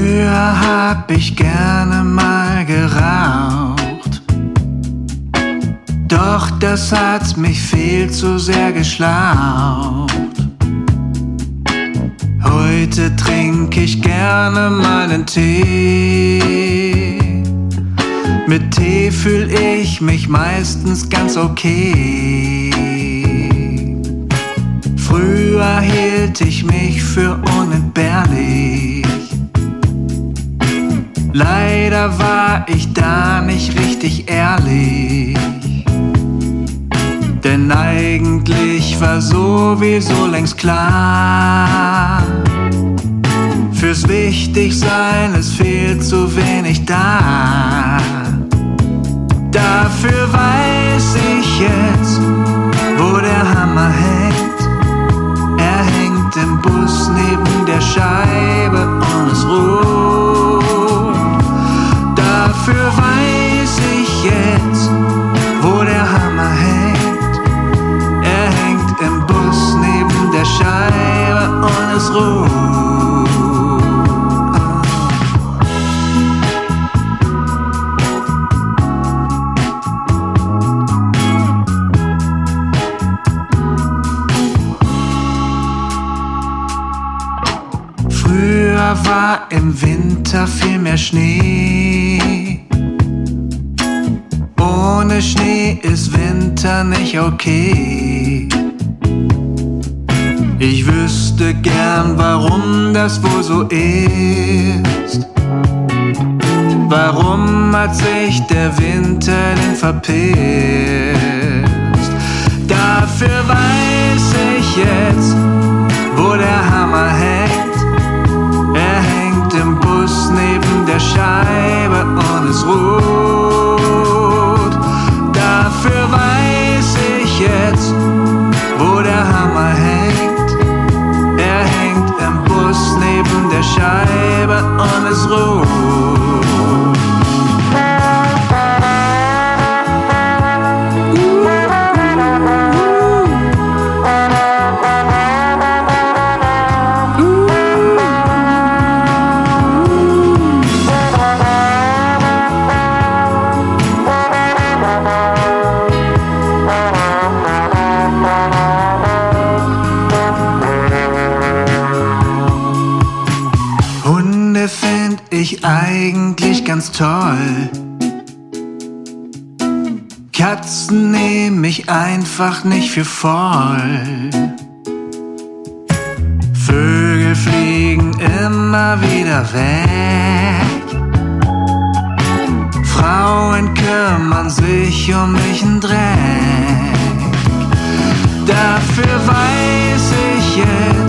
hab ich gerne mal geraucht. Doch das hat mich viel zu sehr geschlaucht. Heute trinke ich gerne mal einen Tee. Mit Tee fühl ich mich meistens ganz okay. Früher hielt ich mich für Leider war ich da nicht richtig ehrlich. Denn eigentlich war sowieso längst klar, fürs Wichtigsein ist viel zu wenig da. Dafür weiß ich jetzt, Scheibe und es ruht. Früher war im Winter viel mehr Schnee. Ohne Schnee ist Winter nicht okay. Gern, warum das wohl so ist. Warum hat sich der Winter denn verpisst? Dafür weiß der Scheibe und es ruht. Eigentlich ganz toll. Katzen nehm ich einfach nicht für voll. Vögel fliegen immer wieder weg. Frauen kümmern sich um mich ein Dreck. Dafür weiß ich jetzt,